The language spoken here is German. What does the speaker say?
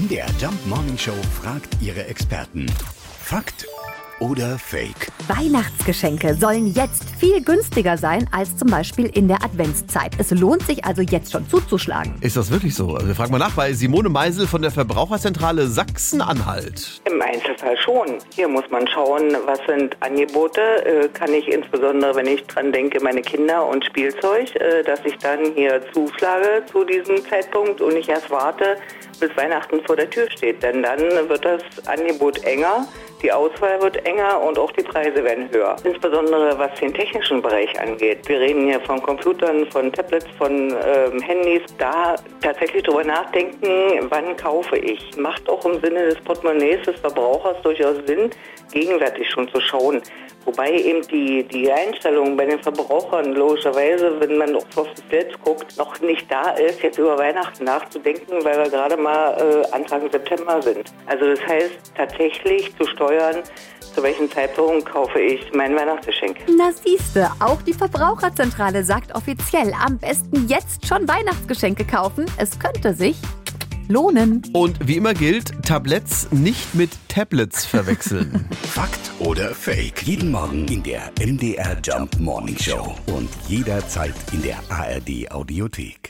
MDR Jump Morning Show fragt ihre Experten. Fakt oder Fake? Weihnachtsgeschenke sollen jetzt viel günstiger sein als zum Beispiel in der Adventszeit. Es lohnt sich also jetzt schon zuzuschlagen. Ist das wirklich so? Also wir fragen mal nach bei Simone Meisel von der Verbraucherzentrale Sachsen-Anhalt. Im Einzelfall schon. Hier muss man schauen, was sind Angebote. Äh, kann ich insbesondere, wenn ich dran denke, meine Kinder und Spielzeug, äh, dass ich dann hier zuschlage zu diesem Zeitpunkt und nicht erst warte, bis Weihnachten vor der Tür steht. Denn dann wird das Angebot enger, die Auswahl wird enger und auch die Preise werden höher. Insbesondere was den technischen Bereich angeht. Wir reden hier von Computern, von Tablets, von ähm, Handys. Da tatsächlich drüber nachdenken, wann kaufe ich. Macht auch im Sinne des Portemonnaies des Verbrauchers durchaus Sinn, gegenwärtig schon zu schauen. Wobei eben die, die Einstellung bei den Verbrauchern logischerweise, wenn man auf sich selbst guckt, noch nicht da ist, jetzt über Weihnachten nachzudenken, weil wir gerade mal äh, Anfang September sind. Also das heißt tatsächlich zu steuern, zu welchem Zeitpunkt kaufe ich mein Weihnachtsgeschenk. Na siehste, auch die Verbraucherzentrale sagt offiziell, am besten jetzt schon Weihnachtsgeschenke kaufen. Es könnte sich lohnen. Und wie immer gilt, Tabletts nicht mit Tablets verwechseln. Fakt oder Fake? Jeden Morgen in der MDR Jump Morning Show und jederzeit in der ARD Audiothek.